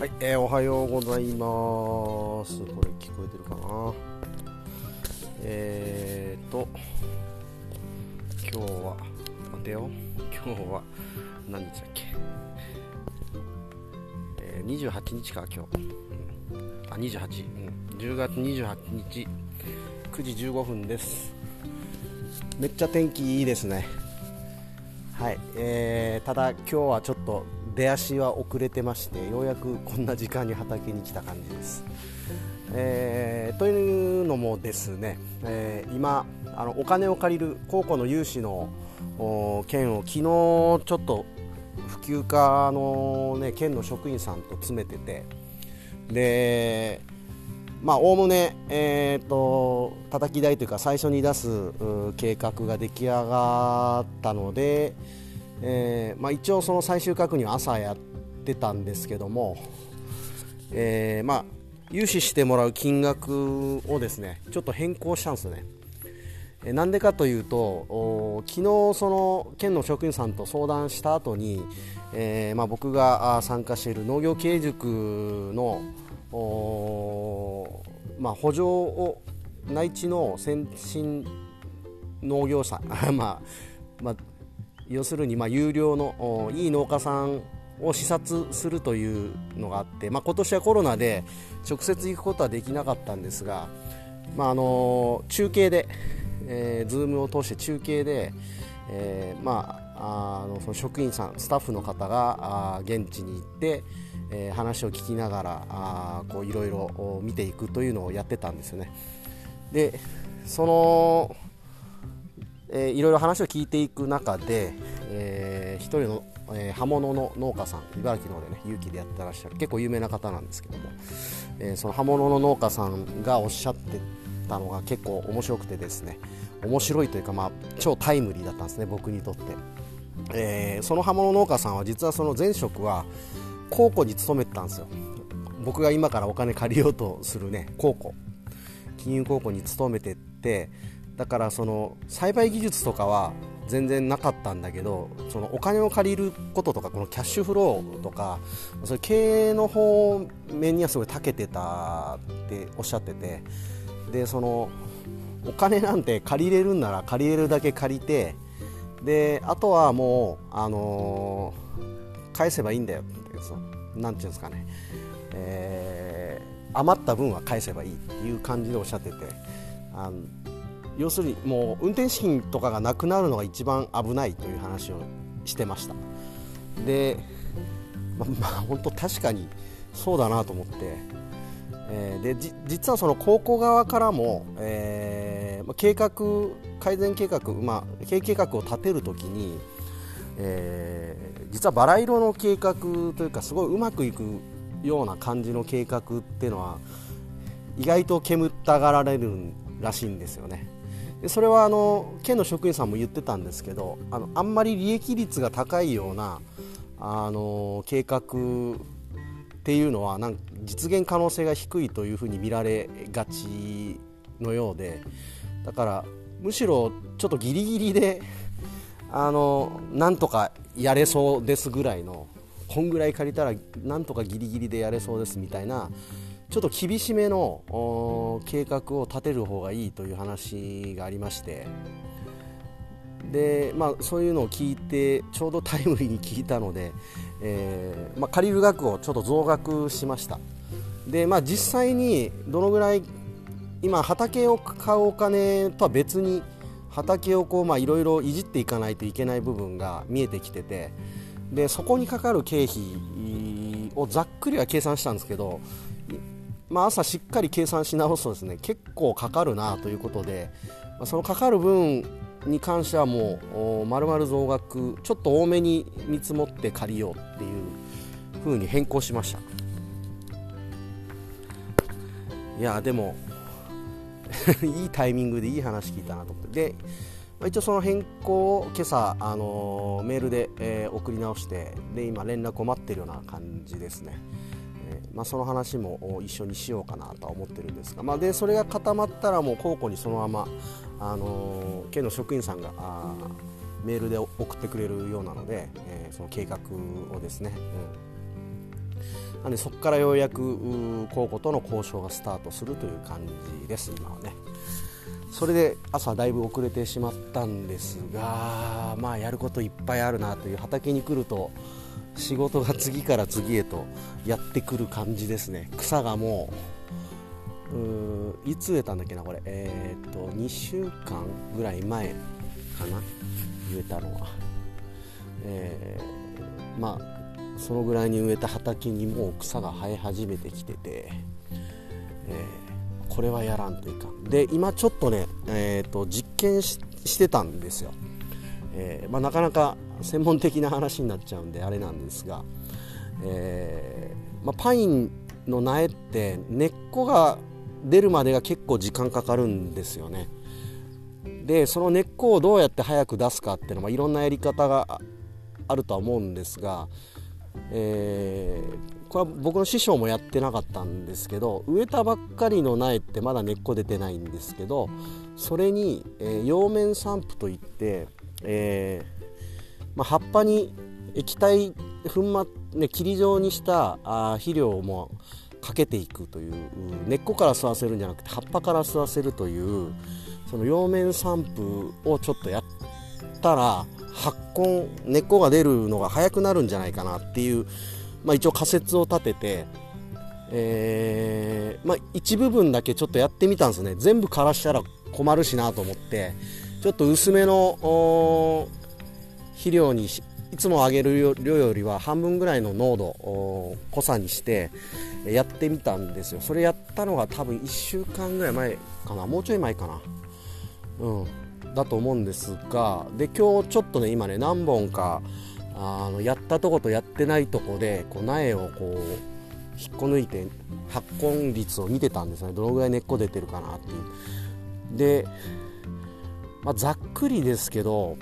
はい、えー、おはようございます。これ聞こえてるかな？えーと、今日は、待てよ、今日は何日だっけ、えー、28日か、今日。あ、28、うん、10月28日、9時15分です。めっちゃ天気いいですね。はい、えー、ただ今日はちょっと出足は遅れてましてようやくこんな時間に畑に来た感じです。えー、というのもですね、えー、今あのお金を借りる高校の融資の件を昨日ちょっと普及課の、ね、県の職員さんと詰めててでまあおおむね、えーと、叩き台というか最初に出す計画が出来上がったので、えーまあ、一応その最終確認は朝やってたんですけども、えー、まあ融資してもらう金額をですねちょっと変更したんですよね。なんでかというと昨日その県の職員さんと相談した後に、えーまあ、僕が参加している農業経営塾の、まあ、補助を内地の先進農業者、ま あまあ、要するにまあ有料のいい農家さんを視察するというのがあって、まあ、今年はコロナで直接行くことはできなかったんですが、まあ、あの中継で、えー、ズームを通して中継で、えー、まあ、あのその職員さんスタッフの方があ現地に行って、えー、話を聞きながらいろいろ見ていくというのをやってたんですよね。でそのえー、いろいろ話を聞いていく中で、えー、一人の、えー、刃物の農家さん茨城の方でね勇気でやってらっしゃる結構有名な方なんですけども、えー、その刃物の農家さんがおっしゃってたのが結構面白くてですね面白いというか、まあ、超タイムリーだったんですね僕にとって、えー、その刃物農家さんは実はその前職は高校に勤めてたんですよ。僕が今からお金借りようとするね高校。金融高校に勤めてってだからその栽培技術とかは全然なかったんだけどそのお金を借りることとかこのキャッシュフローとかそれ経営の方面にはすごい長けてたっておっしゃっててでそのお金なんて借りれるんなら借りれるだけ借りてであとはもう、あのー、返せばいいんだよってそなんていうんですかね、えー、余った分は返せばいいっていう感じでおっしゃっててあの要するにもう運転資金とかがなくなるのが一番危ないという話をしてましたでま まあ本当確かにそうだなと思って、えー、で実はその高校側からも、えー、計画改善計画、まあ、経営計画を立てるときに、えー、実はバラ色の計画というかすごいうまくいくような感じの計画っていうのは意外と煙ったがられるらしいんですよね。でそれはあの県の職員さんも言ってたんですけどあのあんまり利益率が高いようなあの計画っていうのはなん実現可能性が低いというふうに見られがちのようでだからむしろちょっとギリギリであのなんとかやれそうですぐらいのこんぐらい借りたらなんとかギリギリでやれそうですみたいなちょっと厳しめの計画を立てる方がいいという話がありまして。で、まあ、そういうのを聞いてちょうどタイムリーに聞いたので、えー、まあ、借りる額をちょっと増額しました。で、まあ、実際にどのぐらい今畑を買うお金とは別に畑をこういろいろいじっていかないといけない部分が見えてきててでそこにかかる経費をざっくりは計算したんですけどまあ、朝しっかり計算し直すとですね結構かかるなということで、まあ、そのかかる分に関してはもうまるまる増額ちょっと多めに見積もって借りようっていう風に変更しました。いやでも いいタイミングでいい話聞いたなと思って。で、まあ、一応その変更を今朝、あのー、メールで、えー、送り直してで今連絡を待ってるような感じですね。まあ、その話も一緒にしようかなとは思ってるんですが、まあ、でそれが固まったらもう高校にそのまま、あの県の職員さんがあメールで送ってくれるようなので、えー、その計画をですね、うん。なんでそこからようやく高校との交渉がスタートするという感じです今はね。それで朝だいぶ遅れてしまったんですがまあやることいっぱいあるなという畑に来ると仕事が次から次へとやってくる感じですね。草がもういつ植えたんだっけなこれ。えー、っと2週間ぐらい前かな植えたのは。えー、まあそのぐらいに植えた畑にもう草が生え始めてきてて、えー、これはやらんというかで今ちょっとね、えーと、実験してたんですよ、えー、まあ、なかなか専門的な話になっちゃうんであれなんですが、えー、まあ、パインの苗って根っこが出るまでが結構時間かかるんですよね。でその根っこをどうやって早く出すかっていうのはいろんなやり方があるとは思うんですが、えー、これは僕の師匠もやってなかったんですけど植えたばっかりの苗ってまだ根っこ出てないんですけどそれに、えー、葉面散布といって、えー、まあ、葉っぱに液体粉末、ね、霧状にしたあ肥料もかけていくという根っこから吸わせるんじゃなくて葉っぱから吸わせるというその葉面散布をちょっとやったら発根根っこが出るのが早くなるんじゃないかなっていう、まあ、一応仮説を立てて、えー、まあ、一部分だけちょっとやってみたんですね。全部枯らしたら困るしなと思って。ちょっと薄めの肥料にいつもあげる量よりは半分ぐらいの濃度濃さにしてやってみたんですよ。それやったのが多分1週間ぐらい前かな。もうちょい前かな。うん。だと思うんですがで今日ちょっとね今ね何本かあのやったとことやってないとこでこう苗をこう引っこ抜いて発根率を見てたんですね。どのぐらい根っこ出てるかなっていう。で、まあ、ざっくりですけど、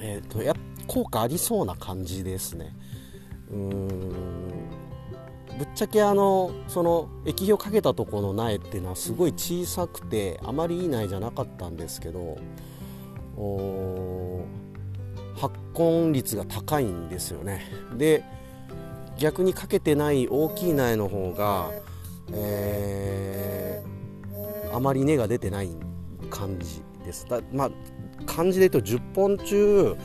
えーと、や効果ありそうな感じですね。うーん。ぶっちゃけあのその液肥をかけたところの苗っていうのはすごい小さくてあまりいい苗じゃなかったんですけど発根率が高いんですよね。で逆にかけてない大きい苗の方が、えー、あまり根が出てない感じ。です。だまあ感じで言うと10本中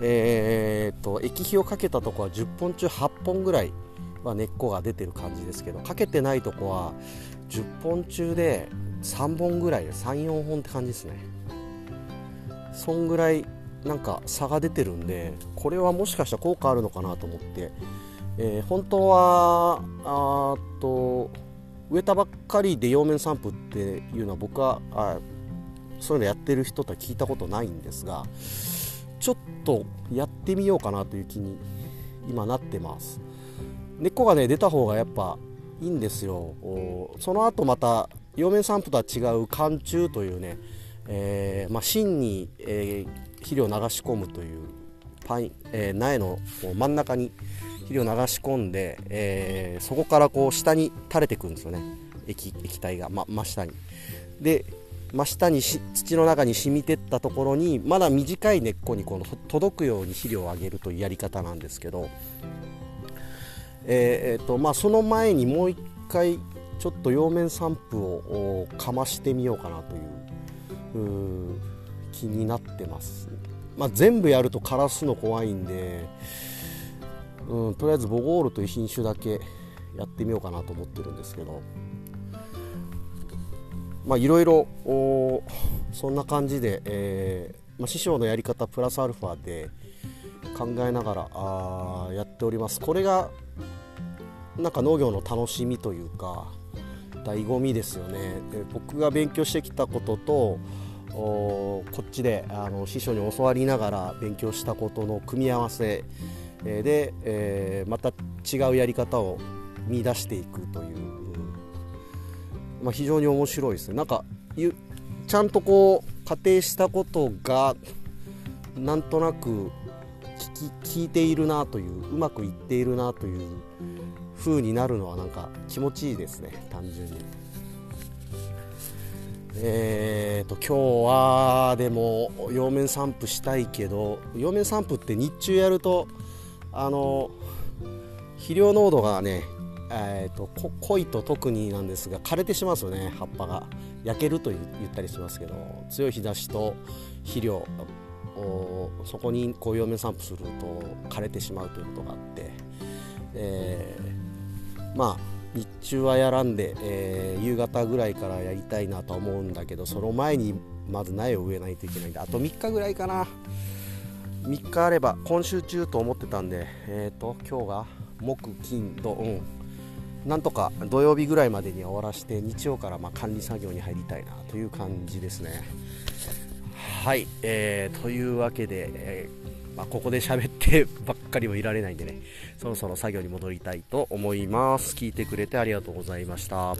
えーと、液肥をかけたとこは10本中8本ぐらいは根っこが出てる感じですけどかけてないとこは10本中で3本ぐらい34本って感じですね。そんぐらいなんか差が出てるんでこれはもしかしたら効果あるのかなと思って、えー、本当はあと植えたばっかりで葉面散布っていうのは僕はあそういうのやってる人とは聞いたことないんですがちょっとやってみようかなという気に今なってます。根っこがね出た方がやっぱいいんですよ。その後また葉面散布とは違う寒中というね、えー、まあ、芯に、えー、肥料を流し込むというパイン、えー、苗の真ん中に肥料を流し込んで、えそこからこう下に垂れてくんですよね。液液体が、ま、真下に。で真下にし土の中に染みてったところにまだ短い根っこにこの届くように肥料をあげるというやり方なんですけどえー、えーとまあ、その前にもう一回ちょっと葉面散布をかましてみようかなという気になってます、まあ、全部やると枯らすの怖いんで、うん、とりあえずボゴールという品種だけやってみようかなと思ってるんですけど。まあいろいろそんな感じで、えーまあ、師匠のやり方プラスアルファで考えながらあやっております。これがなんか農業の楽しみというか醍醐味ですよね。で僕が勉強してきたこととこっちであの師匠に教わりながら勉強したことの組み合わせで、えー、また違うやり方を見出していくという、まあ、非常に面白いですね。なんかちゃんとこう仮定したことがなんとなく聞いているなといううまくいっているなという風になるのはなんか気持ちいいですね。単純に。えーと今日はでも葉面散布したいけど葉面散布って日中やるとあの肥料濃度がね、えーと、濃いと特になんですが枯れてしまうんですよね葉っぱが。焼けると言ったりしますけど強い日差しと肥料そこにこう葉面散布すると枯れてしまうということがあって、えー、まあ日中はやらんで、えー、夕方ぐらいからやりたいなと思うんだけどその前にまず苗を植えないといけないんであと3日ぐらいかな。3日あれば今週中と思ってたんでえっ、ー、と今日が木金土うん。なんとか土曜日ぐらいまでに終わらせて日曜からま管理作業に入りたいなという感じですね。はい、えー、というわけで、えー、まあ、ここで喋ってばっかりもいられないんでねそろそろ作業に戻りたいと思います。聞いてくれてありがとうございました。